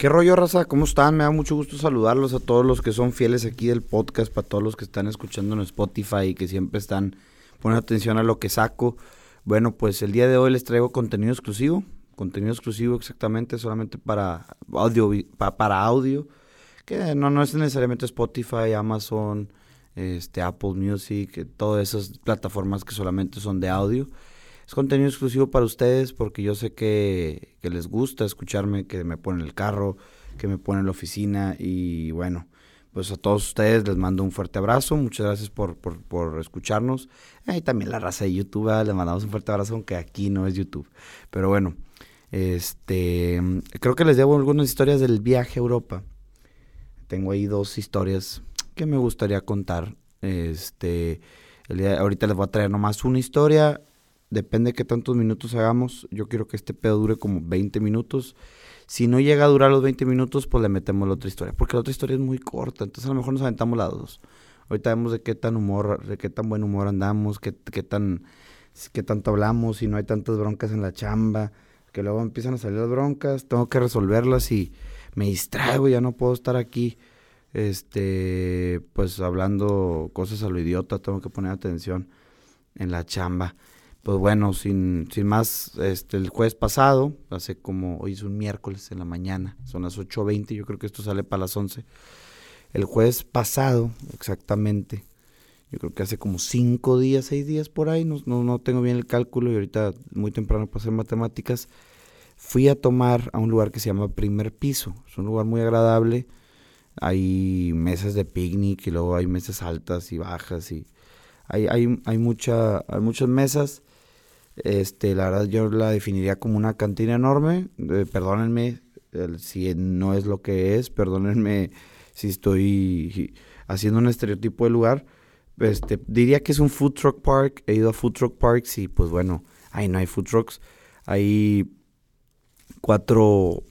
¿Qué rollo, raza? ¿Cómo están? Me da mucho gusto saludarlos a todos los que son fieles aquí del podcast, para todos los que están escuchando en Spotify y que siempre están poniendo atención a lo que saco. Bueno, pues el día de hoy les traigo contenido exclusivo, contenido exclusivo exactamente solamente para audio, para audio, que no, no es necesariamente Spotify, Amazon, este, Apple Music, todas esas plataformas que solamente son de audio. Es contenido exclusivo para ustedes porque yo sé que, les gusta escucharme, que me ponen el carro, que me ponen la oficina y bueno, pues a todos ustedes les mando un fuerte abrazo, muchas gracias por, escucharnos. Y también la raza de YouTube, les mandamos un fuerte abrazo, aunque aquí no es YouTube. Pero bueno, este, creo que les debo algunas historias del viaje a Europa. Tengo ahí dos historias que me gustaría contar. Este, ahorita les voy a traer nomás una historia depende de qué tantos minutos hagamos. Yo quiero que este pedo dure como 20 minutos. Si no llega a durar los 20 minutos, pues le metemos la otra historia. Porque la otra historia es muy corta. Entonces a lo mejor nos aventamos las dos. Ahorita vemos de qué tan humor, de qué tan buen humor andamos, qué, qué tan qué tanto hablamos, si no hay tantas broncas en la chamba, que luego empiezan a salir las broncas, tengo que resolverlas y me distraigo, ya no puedo estar aquí este pues hablando cosas a lo idiota, tengo que poner atención en la chamba pues bueno, sin, sin más, este, el jueves pasado, hace como, hoy es un miércoles en la mañana, son las 8.20, yo creo que esto sale para las 11. El jueves pasado, exactamente, yo creo que hace como 5 días, 6 días por ahí, no, no, tengo bien el cálculo y ahorita muy temprano para hacer matemáticas, fui a tomar a un lugar que se llama Primer Piso, es un lugar muy agradable, hay mesas de picnic y luego hay mesas altas y bajas y hay, hay, hay, mucha, hay muchas mesas este, la verdad yo la definiría como una cantina enorme. Perdónenme si no es lo que es, perdónenme si estoy haciendo un estereotipo de lugar. Este, diría que es un food truck park. He ido a food truck parks y pues bueno, ahí no hay food trucks. Hay cuatro,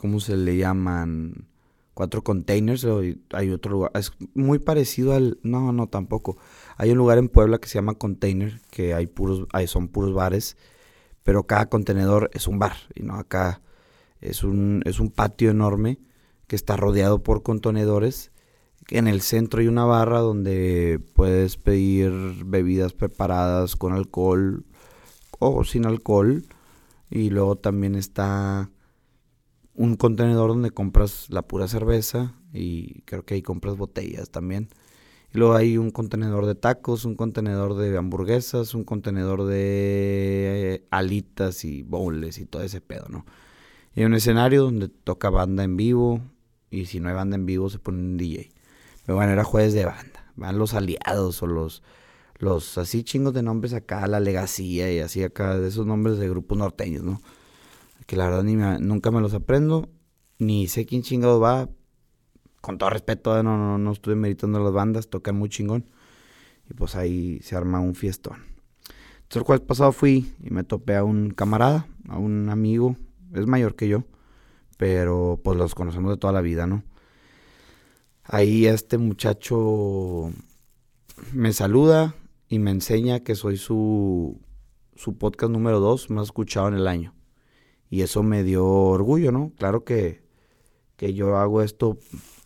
¿cómo se le llaman? Cuatro containers. Hay otro lugar. Es muy parecido al... No, no, tampoco. Hay un lugar en Puebla que se llama Container, que hay puros, hay, son puros bares, pero cada contenedor es un bar, y no acá es un, es un patio enorme que está rodeado por contenedores. En el centro hay una barra donde puedes pedir bebidas preparadas con alcohol o sin alcohol. Y luego también está un contenedor donde compras la pura cerveza y creo que ahí compras botellas también. Y luego hay un contenedor de tacos, un contenedor de hamburguesas, un contenedor de eh, alitas y bowls y todo ese pedo, ¿no? Y hay un escenario donde toca banda en vivo y si no hay banda en vivo se pone un DJ. Pero bueno, era jueves de banda. Van los aliados o los, los así chingos de nombres acá, la legacía y así acá, de esos nombres de grupos norteños, ¿no? Que la verdad ni nunca me los aprendo, ni sé quién chingado va, con todo respeto, no, no, no estuve meditando las bandas, tocan muy chingón. Y pues ahí se arma un fiestón. Entonces el jueves pasado fui y me topé a un camarada, a un amigo, es mayor que yo, pero pues los conocemos de toda la vida, ¿no? Ahí este muchacho me saluda y me enseña que soy su, su podcast número dos más escuchado en el año. Y eso me dio orgullo, ¿no? Claro que, que yo hago esto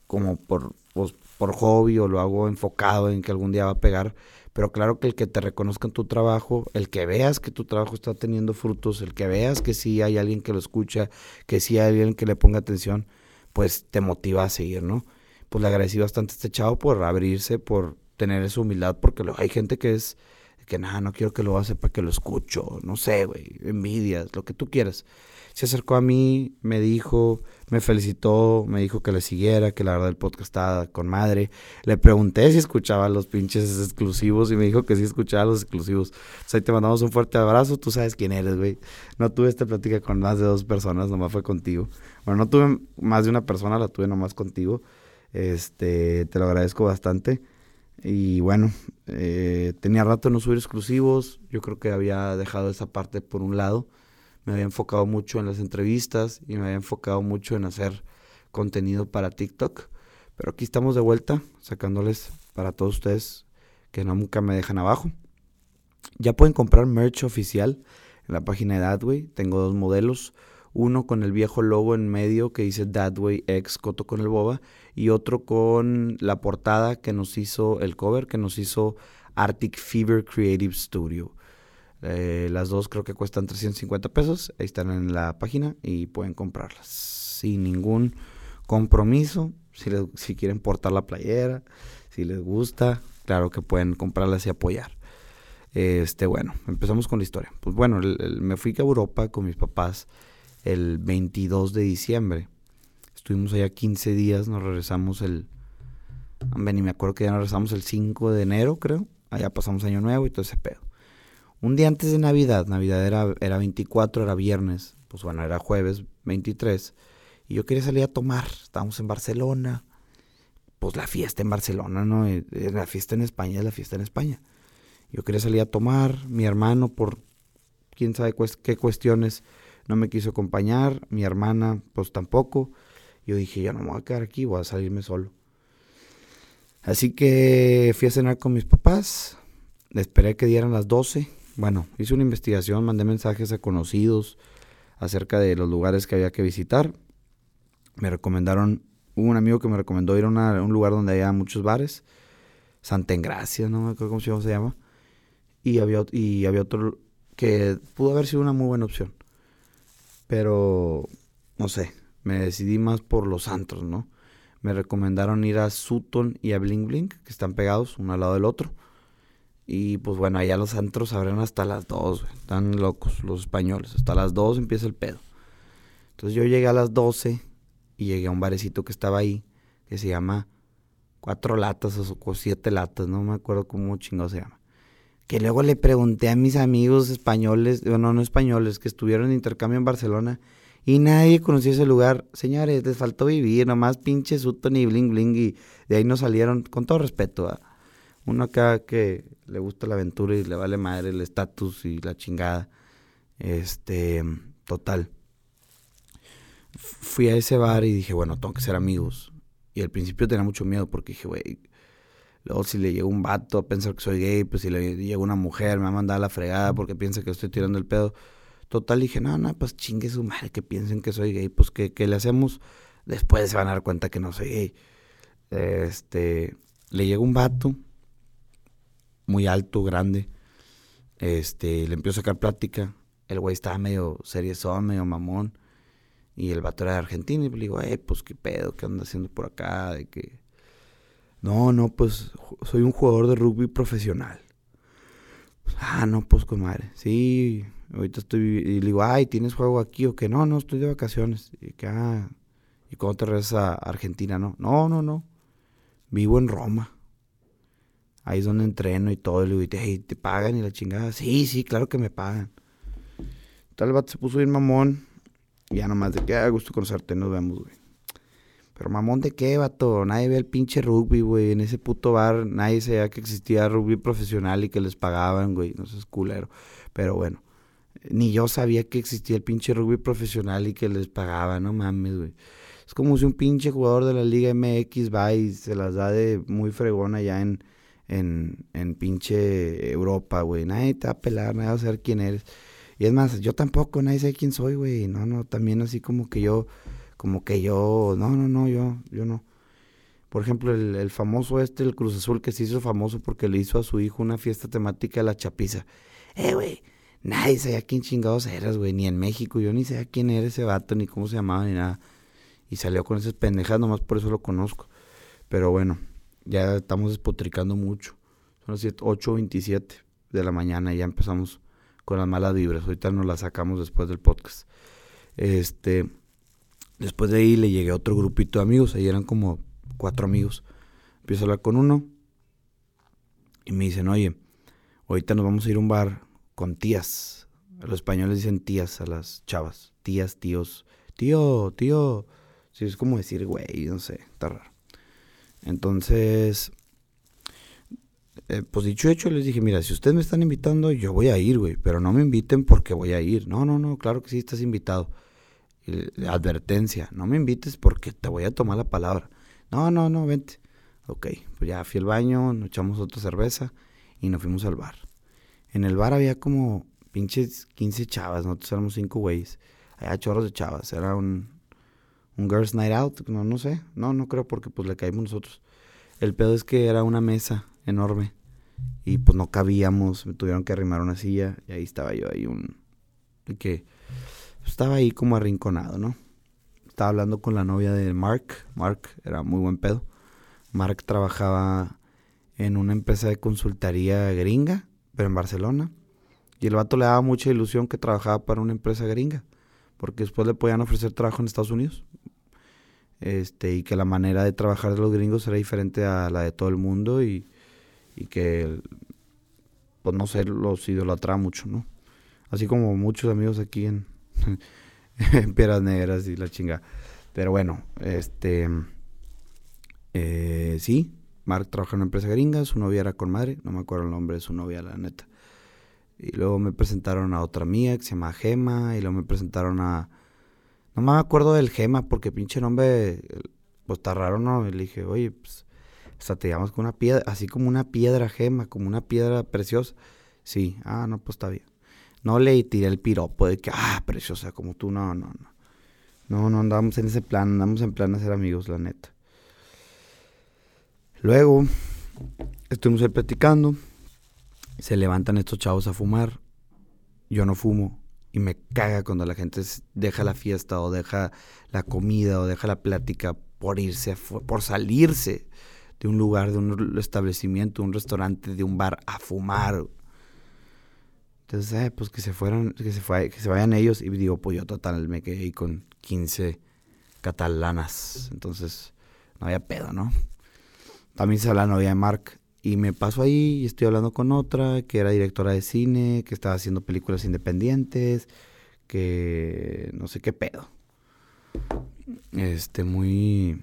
como por, pues, por hobby o lo hago enfocado en que algún día va a pegar. Pero claro que el que te reconozcan tu trabajo, el que veas que tu trabajo está teniendo frutos, el que veas que sí hay alguien que lo escucha, que sí hay alguien que le ponga atención, pues te motiva a seguir, ¿no? Pues le agradecí bastante a este chavo por abrirse, por tener esa humildad, porque hay gente que es que nada, no quiero que lo haga para que lo escucho, no sé, güey, envidias, lo que tú quieras se acercó a mí, me dijo, me felicitó, me dijo que le siguiera, que la verdad el podcast estaba con madre. Le pregunté si escuchaba los pinches exclusivos y me dijo que sí escuchaba los exclusivos. O sea, te mandamos un fuerte abrazo, tú sabes quién eres, güey. No tuve esta plática con más de dos personas, nomás fue contigo. Bueno, no tuve más de una persona, la tuve nomás contigo. Este, te lo agradezco bastante. Y bueno, eh, tenía rato no subir exclusivos. Yo creo que había dejado esa parte por un lado me había enfocado mucho en las entrevistas y me había enfocado mucho en hacer contenido para TikTok. Pero aquí estamos de vuelta, sacándoles para todos ustedes que nunca me dejan abajo. Ya pueden comprar merch oficial en la página de Adway. Tengo dos modelos. Uno con el viejo logo en medio que dice That Way X Coto con el Boba. Y otro con la portada que nos hizo, el cover que nos hizo Arctic Fever Creative Studio. Eh, las dos creo que cuestan 350 pesos. Ahí están en la página y pueden comprarlas sin ningún compromiso. Si, si quieren portar la playera, si les gusta, claro que pueden comprarlas y apoyar. Este, bueno, empezamos con la historia. Pues bueno, me fui a Europa con mis papás el 22 de diciembre. Estuvimos allá 15 días, nos regresamos el... Ni me acuerdo que ya nos regresamos el 5 de enero, creo. Allá pasamos Año Nuevo y todo ese pedo. Un día antes de Navidad, Navidad era, era 24, era viernes, pues bueno, era jueves 23. Y yo quería salir a tomar. Estábamos en Barcelona. Pues la fiesta en Barcelona, ¿no? Eh, la fiesta en España es la fiesta en España. Yo quería salir a tomar, mi hermano por quién sabe qué cuestiones no me quiso acompañar, mi hermana pues tampoco. Yo dije, ya no me voy a quedar aquí, voy a salirme solo. Así que fui a cenar con mis papás, esperé que dieran las 12. Bueno, hice una investigación, mandé mensajes a conocidos acerca de los lugares que había que visitar. Me recomendaron, hubo un amigo que me recomendó ir a, un lugar donde había muchos bares, Santa Engracia, no me acuerdo cómo se llama y había, y había otro que pudo haber sido una muy buena opción. Pero, no sé, me decidí más por los antros, ¿no? Me recomendaron ir a Sutton y a Bling Bling, que están pegados uno al lado del otro. Y pues bueno, allá los antros abren hasta las 2, Están locos los españoles. Hasta las 2 empieza el pedo. Entonces yo llegué a las 12 y llegué a un barecito que estaba ahí, que se llama Cuatro Latas o Siete Latas, no me acuerdo cómo chingado se llama que luego le pregunté a mis amigos españoles, bueno, no españoles, que estuvieron en intercambio en Barcelona y nadie conocía ese lugar. Señores, les faltó vivir, nomás pinche Sutton y Bling Bling y de ahí nos salieron, con todo respeto, a uno acá que le gusta la aventura y le vale madre el estatus y la chingada. Este, total. Fui a ese bar y dije, bueno, tengo que ser amigos. Y al principio tenía mucho miedo porque dije, güey, Luego, si le llega un vato a pensar que soy gay, pues si le llega una mujer, me va a mandar a la fregada porque piensa que estoy tirando el pedo. Total, dije, no, no, pues chingue su madre que piensen que soy gay. Pues que, le hacemos, después se van a dar cuenta que no soy gay. Este, le llega un vato, muy alto, grande. Este, le empiezo a sacar plática. El güey estaba medio seriezón, medio mamón. Y el vato era de Argentina. Y le digo, eh, pues qué pedo, qué anda haciendo por acá, de que no, no, pues soy un jugador de rugby profesional. Ah, no, pues con madre. Sí, ahorita estoy. Y le digo, ay, ¿tienes juego aquí o qué? No, no, estoy de vacaciones. Y que, ah, ¿y cuándo te regresas a Argentina? No, no, no, no. Vivo en Roma. Ahí es donde entreno y todo. Y le digo, hey, ¿te pagan y la chingada? Sí, sí, claro que me pagan. Tal vez se puso bien mamón. Ya nomás de que, ah, gusto conocerte, nos vemos, güey. Pero mamón de qué, vato. Nadie ve el pinche rugby, güey. En ese puto bar nadie sabía que existía rugby profesional y que les pagaban, güey. No seas culero. Pero bueno, ni yo sabía que existía el pinche rugby profesional y que les pagaban, no mames, güey. Es como si un pinche jugador de la Liga MX va y se las da de muy fregón allá en, en, en pinche Europa, güey. Nadie te va a pelar, nadie va a saber quién eres. Y es más, yo tampoco, nadie sabe quién soy, güey. No, no, también así como que yo como que yo, no, no, no, yo, yo no. Por ejemplo, el, famoso este, el Cruz Azul, que se hizo famoso porque le hizo a su hijo una fiesta temática de la chapiza. Eh, güey, nadie sabía quién chingados eras, güey, ni en México. Yo ni sabía quién era ese vato, ni cómo se llamaba, ni nada. Y salió con esas pendejas, nomás por eso lo conozco. Pero bueno, ya estamos despotricando mucho. Son las 8.27 de la mañana y ya empezamos con las malas vibras. Ahorita nos las sacamos después del podcast. Este, Después de ahí le llegué a otro grupito de amigos, ahí eran como cuatro amigos. Empiezo a hablar con uno y me dicen, oye, ahorita nos vamos a ir a un bar con tías. Los españoles dicen tías a las chavas. Tías, tíos. Tío, tío. Sí, es como decir, güey, no sé, está raro. Entonces, eh, pues dicho hecho, les dije, mira, si ustedes me están invitando, yo voy a ir, güey, pero no me inviten porque voy a ir. No, no, no, claro que sí, estás invitado advertencia, no me invites porque te voy a tomar la palabra. No, no, no, vente. Ok, pues ya fui al baño, nos echamos otra cerveza y nos fuimos al bar. En el bar había como pinches 15 chavas, nosotros éramos cinco güeyes. Había chorros de chavas. Era un, un Girls Night Out. No, no sé. No, no creo porque pues le caímos nosotros. El pedo es que era una mesa enorme. Y pues no cabíamos. Me tuvieron que arrimar una silla. Y ahí estaba yo ahí un... que estaba ahí como arrinconado, ¿no? Estaba hablando con la novia de Mark. Mark era muy buen pedo. Mark trabajaba en una empresa de consultoría gringa, pero en Barcelona. Y el vato le daba mucha ilusión que trabajaba para una empresa gringa, porque después le podían ofrecer trabajo en Estados Unidos. Este, y que la manera de trabajar de los gringos era diferente a la de todo el mundo y, y que, pues no sé, los idolatraba mucho, ¿no? Así como muchos amigos aquí en, Piedras Negras y la chinga. Pero bueno, este, eh, sí, Mark trabajaba en una empresa gringa, su novia era con madre, no me acuerdo el nombre de su novia, la neta. Y luego me presentaron a otra mía que se llama Gema, y luego me presentaron a... No me acuerdo del Gema, porque pinche nombre, pues está raro, ¿no? Y le dije, oye, pues, hasta te llamas con una piedra, así como una piedra Gema, como una piedra preciosa. Sí, ah, no, pues está bien. No le tiré el piropo de que, ah, preciosa, como tú, no, no, no. No, no andamos en ese plan, andamos en plan de ser amigos, la neta. Luego, estuvimos ahí platicando. Se levantan estos chavos a fumar. Yo no fumo. Y me caga cuando la gente deja la fiesta o deja la comida o deja la plática por irse, por salirse de un lugar, de un establecimiento, un restaurante, de un bar a fumar. Entonces, eh, pues que se fueran, que se, fue, que se vayan ellos. Y digo, pues yo total me quedé ahí con 15 catalanas. Entonces, no había pedo, ¿no? también se la novia de Mark. Y me paso ahí y estoy hablando con otra que era directora de cine, que estaba haciendo películas independientes, que no sé qué pedo. Este, muy,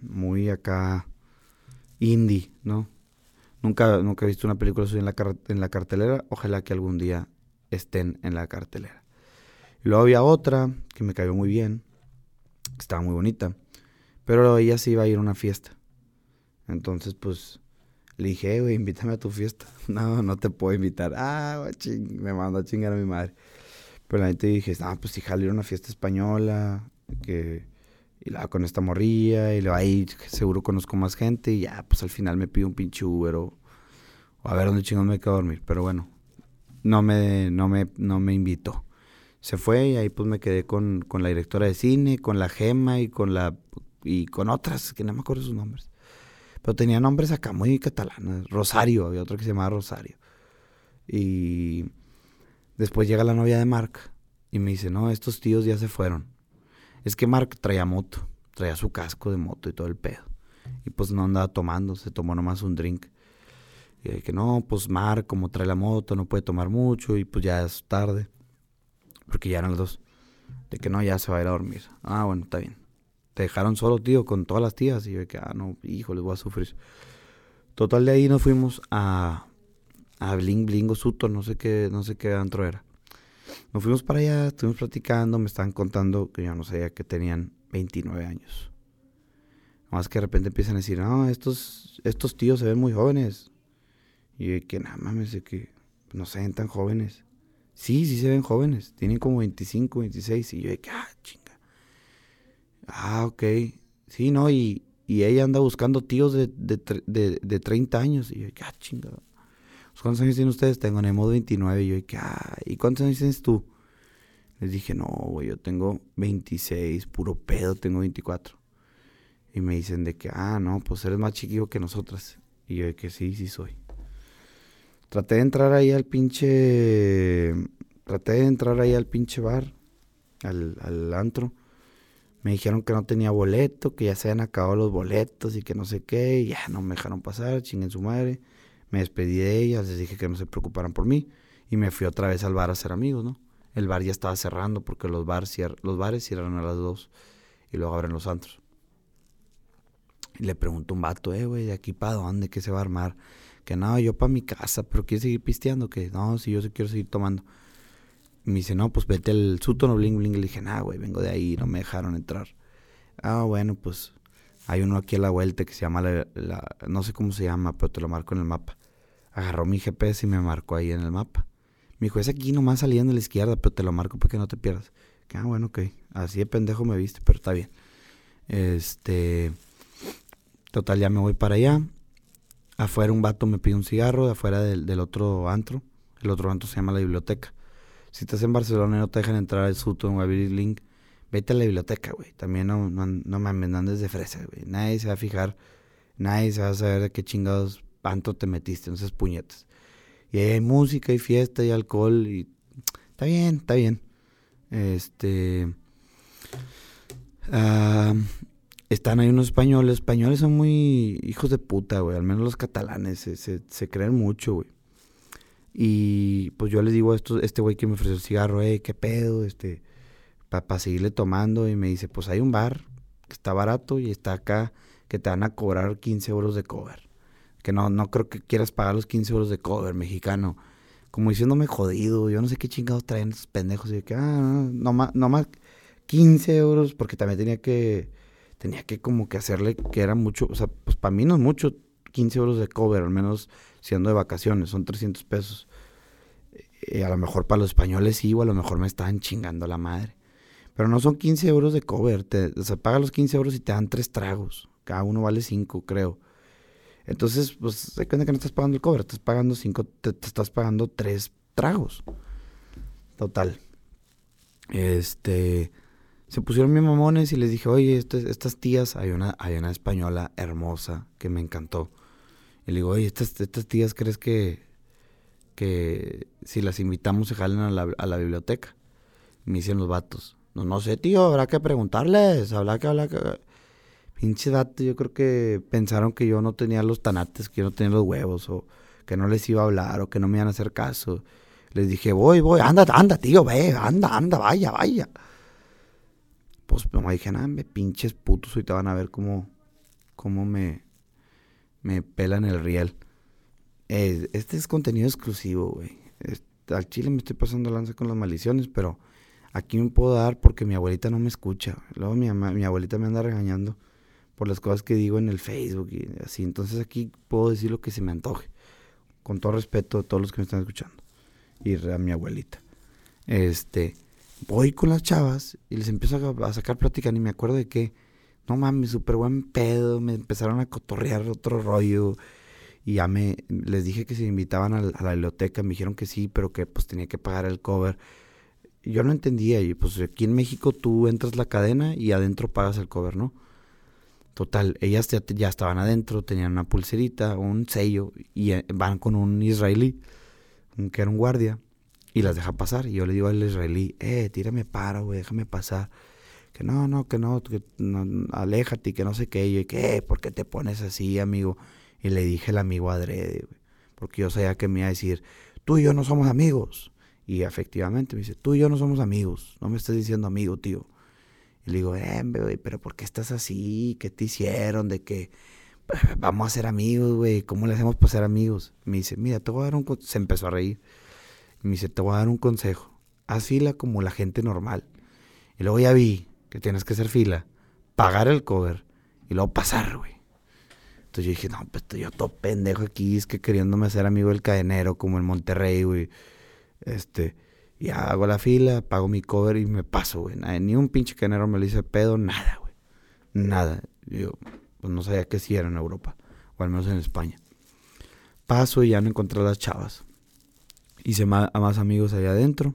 muy acá indie, ¿no? Nunca, nunca he visto una película suya en la, en la cartelera. Ojalá que algún día estén en la cartelera. Y luego había otra que me cayó muy bien, estaba muy bonita, pero ella sí iba a ir a una fiesta. Entonces, pues, le dije, güey, invítame a tu fiesta. No, no te puedo invitar. Ah, ching, me mandó a chingar a mi madre. Pero la gente dije, no, pues si jale a una fiesta española, que, y la con esta morrilla, y le va a ir, seguro conozco más gente, y ya, pues al final me pido un pinche Uber o, a ver dónde chingón me quedo a dormir. Pero bueno, no me, no me, no me invitó. Se fue y ahí pues me quedé con, con la directora de cine, con la Gema y con la, y con otras, que no me acuerdo sus nombres. Pero tenía nombres acá muy catalanes. Rosario, había otro que se llamaba Rosario. Y después llega la novia de Mark y me dice, no, estos tíos ya se fueron. Es que Mark traía moto, traía su casco de moto y todo el pedo. Y pues no andaba tomando, se tomó nomás un drink. Y que no, pues Mark, como trae la moto, no puede tomar mucho y pues ya es tarde. Porque ya eran las dos. De que no, ya se va a ir a dormir. Ah, bueno, está bien te dejaron solo, tío, con todas las tías. Y yo que, ah, no, hijo, les voy a sufrir. Total, de ahí nos fuimos a, a Bling Bling o Suto, no sé qué, no sé qué antro era. Nos fuimos para allá, estuvimos platicando, me estaban contando que yo no sabía que tenían 29 años. Más que de repente empiezan a decir, no, estos, estos tíos se ven muy jóvenes. Y yo que, nada mames, que no se ven tan jóvenes. Sí, sí se ven jóvenes, tienen como 25, 26. Y yo que, ah, ching Ah, ok. Sí, ¿no? Y, y ella anda buscando tíos de, de, de, de 30 años. Y yo, ah, chingada. Pues, ¿Cuántos años tienen ustedes? Tengo Nemo 29. Y yo, ah, ¿y cuántos años tienes tú? Les dije, no, güey, yo tengo 26, puro pedo, tengo 24. Y me dicen de que, ah, no, pues eres más chiquillo que nosotras. Y yo, de que sí, sí soy. Traté de entrar ahí al pinche. Traté de entrar ahí al pinche bar, al, al antro. Me dijeron que no tenía boleto, que ya se habían acabado los boletos y que no sé qué. Y ya no me dejaron pasar, chinguen su madre. Me despedí de ellas, les dije que no se preocuparan por mí. Y me fui otra vez al bar a ser amigos, ¿no? El bar ya estaba cerrando porque los, bar los bares cierran a las dos y luego abren los antros. Y le pregunto a un vato, eh, güey, ¿de aquí para dónde? ¿Qué se va a armar? Que no, yo para mi casa, pero quiero seguir pisteando. Que no, si yo quiero seguir tomando me dice, no, pues vete al Sutton o Bling Bling. Le dije, nah, güey, vengo de ahí, no me dejaron entrar. Ah, bueno, pues hay uno aquí a la vuelta que se llama, la, no sé cómo se llama, pero te lo marco en el mapa. Agarró mi GPS y me marcó ahí en el mapa. Me dijo, es aquí nomás saliendo a la izquierda, pero te lo marco para que no te pierdas. Ah, bueno, ok. Así de pendejo me viste, pero está bien. Este. Total, ya me voy para allá. Afuera un vato me pide un cigarro, de afuera del, otro antro. El otro antro se llama la biblioteca. Si estás en Barcelona y no te dejan entrar al Sutton o a Link, vete a la biblioteca, güey. También no, no, no me andes de fresa, güey. Nadie se va a fijar, nadie se va a saber de qué chingados antro te metiste, esas puñetas. Y ahí hay música y fiesta y alcohol y está bien, está bien. Este. Ah, están ahí unos españoles. Españoles son muy hijos de puta, güey. Al menos los catalanes se, se, creen mucho, güey. Y pues yo les digo a estos, este güey que me ofreció el cigarro, eh, qué pedo, este, para seguirle tomando. Y me dice, pues hay un bar que está barato y está acá que te van a cobrar 15 euros de cover. Que no, no creo que quieras pagar los 15 euros de cover mexicano como diciéndome jodido, yo no sé qué chingados traen esos pendejos. Y que, ah, no, más, no más 15 euros, porque también tenía que, tenía que como que hacerle que era mucho, o sea, pues para mí no es mucho 15 euros de cover, al menos siendo de vacaciones, son 300 pesos. Eh, a lo mejor para los españoles sí, o a lo mejor me estaban chingando la madre. Pero no son 15 euros de cover, te, o sea, paga los 15 euros y te dan tres tragos. Cada uno vale 5, creo. Entonces, pues, se cuenta que no estás pagando el cover, estás pagando cinco, te, estás pagando tres tragos. Total. Este, se pusieron mis mamones y les dije, oye, estas tías, hay una, hay una española hermosa que me encantó. Y le digo, oye, estas, tías, ¿crees que, que si las invitamos se jalen a la, a la biblioteca? me dicen los vatos. No, sé, tío, habrá que preguntarles, habrá que hablar. Pinche dato, yo creo que pensaron que yo no tenía los tanates, que yo no tenía los huevos, o que no les iba a hablar, o que no me iban a hacer caso. Les dije, voy, voy, anda, anda, tío, ve, anda, anda, vaya, vaya. Pues me dije, nada, me pinches putos, te van a ver cómo, cómo me, me pelan el riel. este es contenido exclusivo, güey. Al chile me estoy pasando lanza con las maldiciones, pero aquí me puedo dar porque mi abuelita no me escucha. Luego mi, mi abuelita me anda regañando por las cosas que digo en el Facebook y así. Entonces aquí puedo decir lo que se me antoje. Con todo respeto a todos los que me están escuchando. Y a mi abuelita. Este, voy con las chavas y les empiezo a, sacar plática. Ni me acuerdo de qué. No mames, súper buen pedo. Me empezaron a cotorrear otro rollo. Y ya me, les dije que se invitaban a, la biblioteca. Me dijeron que sí, pero que pues tenía que pagar el cover. Yo no entendía. Y pues aquí en México tú entras la cadena y adentro pagas el cover, ¿no? Total, ellas ya, estaban adentro, tenían una pulserita, un sello, y eh, van con un israelí, que era un guardia, y las deja pasar. Y yo le digo al israelí, eh, tírame para, güey, déjame pasar. Que no, no, que no, que no, aléjate, que no sé qué. Y yo, ¿qué? ¿Por qué te pones así, amigo? Y le dije al amigo adrede, güey, porque yo sabía que me iba a decir, tú y yo no somos amigos. Y efectivamente me dice, tú y yo no somos amigos, no me estés diciendo amigo, tío. Y le digo, eh, güey, pero ¿por qué estás así? ¿Qué te hicieron? De que vamos a ser amigos, güey. ¿Cómo le hacemos para ser amigos? Me dice, mira, te voy a dar un... Se empezó a reír. me dice, te voy a dar un consejo. Haz fila como la gente normal. Y luego ya vi que tienes que hacer fila, pagar el cover y luego pasar, güey. Entonces yo dije, no, pues yo todo pendejo aquí, es que queriéndome hacer amigo del cadenero, como en Monterrey, güey. Este, y hago la fila, pago mi cover y me paso, güey. Ni un pinche canero me lo hice pedo, nada, güey. Nada. Yo pues no sabía qué si era en Europa, o al menos en España. Paso y ya no encontré a las chavas. Hice más, a más amigos allá adentro.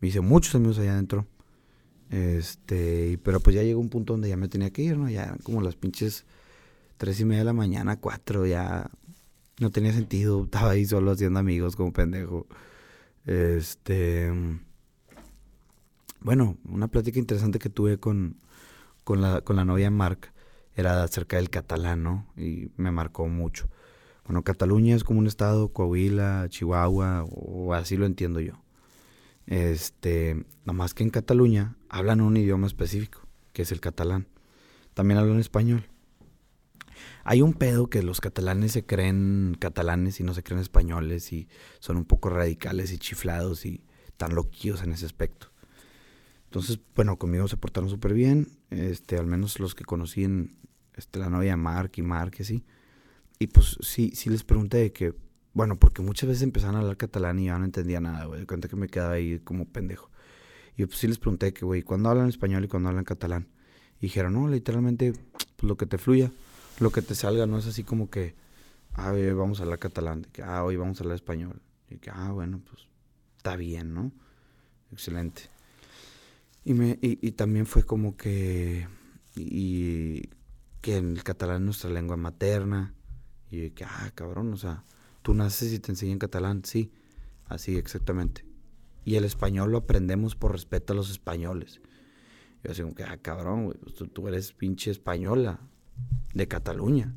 Me hice muchos amigos allá adentro. Este, pero pues ya llegó un punto donde ya me tenía que ir, ¿no? Ya como las pinches tres y media de la mañana, cuatro, ya no tenía sentido. Estaba ahí solo haciendo amigos como pendejo. Este. Bueno, una plática interesante que tuve con, con, la, con la novia Marc era acerca del catalán, ¿no? Y me marcó mucho. Bueno, Cataluña es como un estado, Coahuila, Chihuahua, o así lo entiendo yo. Este, más que en Cataluña hablan un idioma específico, que es el catalán. También hablan español. Hay un pedo que los catalanes se creen catalanes y no se creen españoles y son un poco radicales y chiflados y tan loquillos en ese aspecto. Entonces, bueno, conmigo se portaron súper bien, este, al menos los que conocí en este, la novia Mark y Mark y así. Y pues sí, sí les pregunté de que, bueno, porque muchas veces empezaron a hablar catalán y yo no entendía nada, güey. De cuenta que me quedaba ahí como pendejo. Y yo pues sí les pregunté que, güey, ¿cuándo hablan español y cuándo hablan catalán? Y dijeron, no, literalmente, pues lo que te fluya, lo que te salga, no es así como que, ah, hoy vamos a hablar catalán, que, ah, hoy vamos a hablar español. Y que, ah, bueno, pues está bien, ¿no? Excelente. Y, me, y, también fue como que, y, que el catalán es nuestra lengua materna. Y que, ah, cabrón, o sea, tú naces y te enseñan catalán, sí, así exactamente. Y el español lo aprendemos por respeto a los españoles. Yo así como que, ah, cabrón, güey, pues tú, eres pinche española de Cataluña.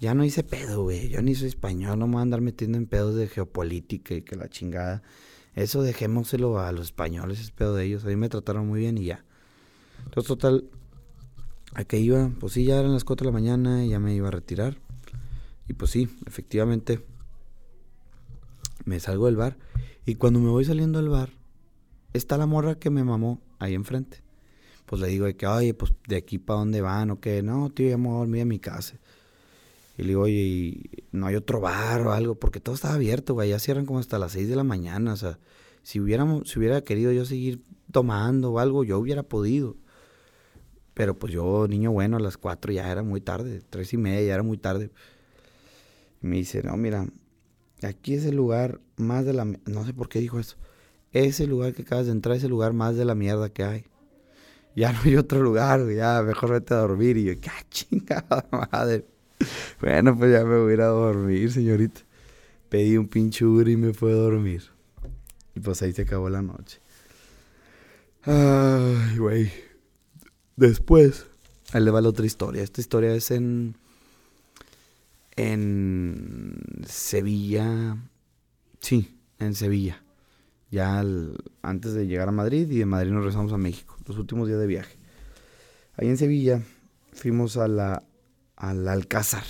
Ya no hice pedo, güey. Yo ni soy español, no me voy a andar metiendo en pedos de geopolítica y que la chingada. Eso dejémoselo a los españoles, es pedo de ellos. A mí me trataron muy bien y ya. Entonces, total, a que iba, pues sí, ya eran las 4 de la mañana y ya me iba a retirar. Y pues sí, efectivamente, me salgo del bar. Y cuando me voy saliendo del bar, está la morra que me mamó ahí enfrente pues le digo de que, oye, pues de aquí para dónde van o qué, no, tío, ya me voy a dormir en mi casa. Y le digo, oye, no hay otro bar o algo? Porque todo estaba abierto, güey, ya cierran como hasta las 6 de la mañana, o sea, si, hubiéramos, si hubiera querido yo seguir tomando o algo, yo hubiera podido. Pero pues yo, niño bueno, a las 4 ya era muy tarde, tres y media ya era muy tarde. Y me dice, no, mira, aquí es el lugar más de la... No sé por qué dijo eso. Ese lugar que acabas de entrar es el lugar más de la mierda que hay ya no hay otro lugar, ya mejor vete a dormir. Y yo, qué ah, chingada madre. Bueno, pues ya me voy a ir a dormir, señorita. Pedí un pinche Uber y me fue a dormir. Y pues ahí se acabó la noche. Ay, güey. Después, ahí le va la otra historia. Esta historia es en. En Sevilla. Sí, en Sevilla. Ya antes de llegar a Madrid y de Madrid nos regresamos a México los últimos días de viaje. Ahí en Sevilla fuimos a la, al Alcázar,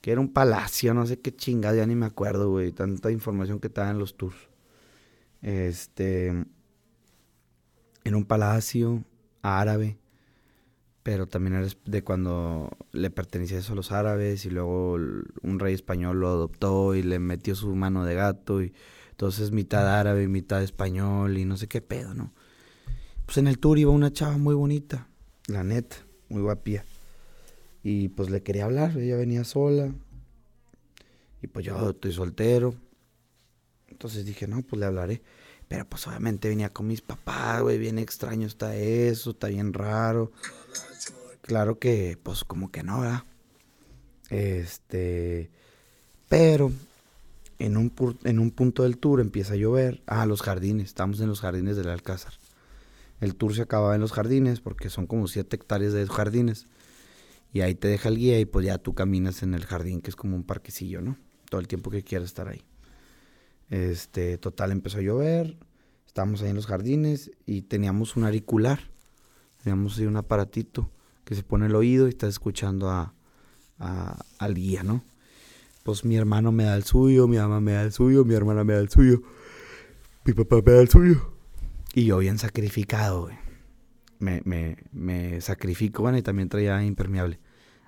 que era un palacio, no sé qué chingada, ya ni me acuerdo, güey, tanta información que estaba en los tours. Este, en un palacio árabe, pero también era de cuando le pertenecía eso a los árabes y luego un rey español lo adoptó y le metió su mano de gato y entonces mitad árabe, mitad español y no sé qué pedo, ¿no? pues en el tour iba una chava muy bonita, la neta, muy guapía. Y pues le quería hablar, ella venía sola. Y pues yo estoy soltero. Entonces dije, no, pues le hablaré. Pero pues obviamente venía con mis papás, güey, bien extraño está eso, está bien raro. Claro que, pues como que no, ¿verdad? Este, pero en un, en un punto del tour empieza a llover. Ah, los jardines, estamos en los jardines del Alcázar. El tour se acababa en los jardines porque son como 7 hectáreas de jardines. Y ahí te deja el guía y pues ya tú caminas en el jardín, que es como un parquecillo, ¿no? Todo el tiempo que quieras estar ahí. Este, total, empezó a llover. Estábamos ahí en los jardines y teníamos un auricular. Teníamos ahí un aparatito que se pone el oído y estás escuchando a, al guía, ¿no? Pues mi hermano me da el suyo, mi mamá me da el suyo, mi hermana me da el suyo, mi papá me da el suyo. Y yo bien sacrificado, güey. Me, me, me sacrifico, bueno, y también traía impermeable.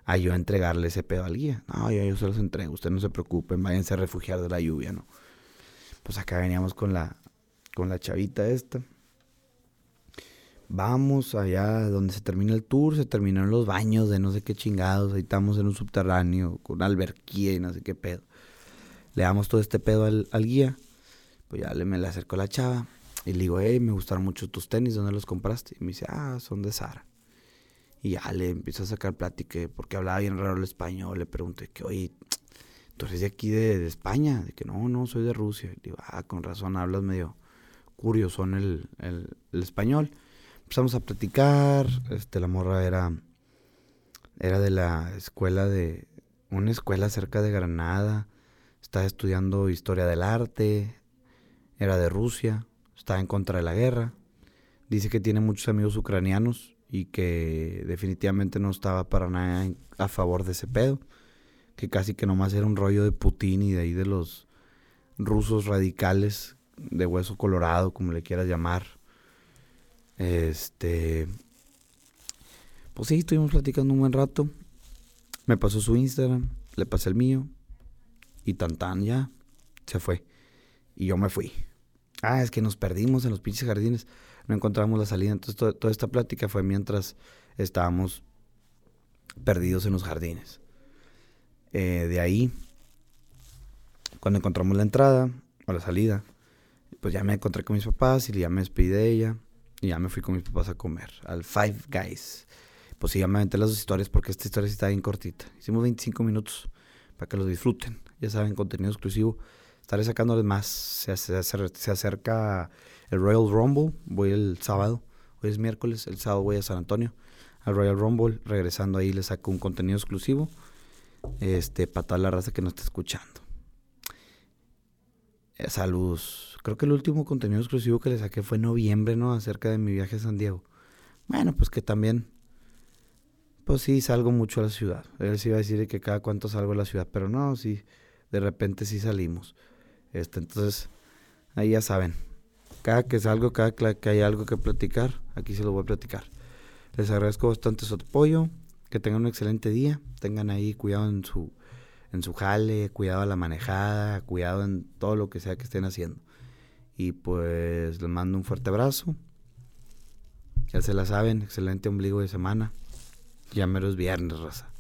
A yo entregarle ese pedo al guía. No, yo, yo se los entrego, ustedes no se preocupen, váyanse a refugiar de la lluvia, ¿no? Pues acá veníamos con la, con la chavita esta. Vamos allá donde se termina el tour, se terminaron los baños de no sé qué chingados, ahí estamos en un subterráneo con alberquía y no sé qué pedo. Le damos todo este pedo al, al guía, pues ya le, me le acercó la chava, y le digo, hey, me gustaron mucho tus tenis, ¿dónde los compraste? Y me dice, ah, son de Sara. Y ya le empiezo a sacar plática, porque hablaba bien raro el español. Le pregunté, que, oye, ¿tú eres de aquí de, España? De que no, no, soy de Rusia. Y digo, ah, con razón, hablas medio curioso en el, el, español. Empezamos a platicar, este, la morra era, era de la escuela de, una escuela cerca de Granada. Estaba estudiando historia del arte, era de Rusia está en contra de la guerra. Dice que tiene muchos amigos ucranianos y que definitivamente no estaba para nada a favor de ese pedo. Que casi que nomás era un rollo de Putin y de ahí de los rusos radicales de hueso colorado, como le quieras llamar. Este. Pues sí, estuvimos platicando un buen rato. Me pasó su Instagram, le pasé el mío. Y tan tan ya se fue. Y yo me fui Ah, es que nos perdimos en los pinches jardines. No encontramos la salida. Entonces, toda esta plática fue mientras estábamos perdidos en los jardines. Eh, de ahí, cuando encontramos la entrada o la salida, pues ya me encontré con mis papás y ya me despedí de ella. Y ya me fui con mis papás a comer al Five Guys. Pues sí, ya me aventé las dos historias porque esta historia sí está bien cortita. Hicimos 25 minutos para que los disfruten. Ya saben, contenido exclusivo. Estaré sacándoles más. Se, se, acerca el Royal Rumble. Voy el sábado. Hoy es miércoles. El sábado voy a San Antonio. Al Royal Rumble. Regresando ahí les saco un contenido exclusivo. Este, para toda la raza que nos está escuchando. Eh, saludos. Creo que el último contenido exclusivo que le saqué fue en noviembre, ¿no? Acerca de mi viaje a San Diego. Bueno, pues que también, pues sí, salgo mucho a la ciudad. Él sí iba a decir que cada cuánto salgo a la ciudad, pero no, sí, de repente sí salimos. Este, entonces, ahí ya saben. Cada que salgo, cada que hay algo que platicar, aquí se lo voy a platicar. Les agradezco bastante su apoyo. Que tengan un excelente día. Tengan ahí cuidado en su en su jale, cuidado a la manejada, cuidado en todo lo que sea que estén haciendo. Y pues les mando un fuerte abrazo. Ya se la saben, excelente ombligo de semana. Ya mero es viernes, raza.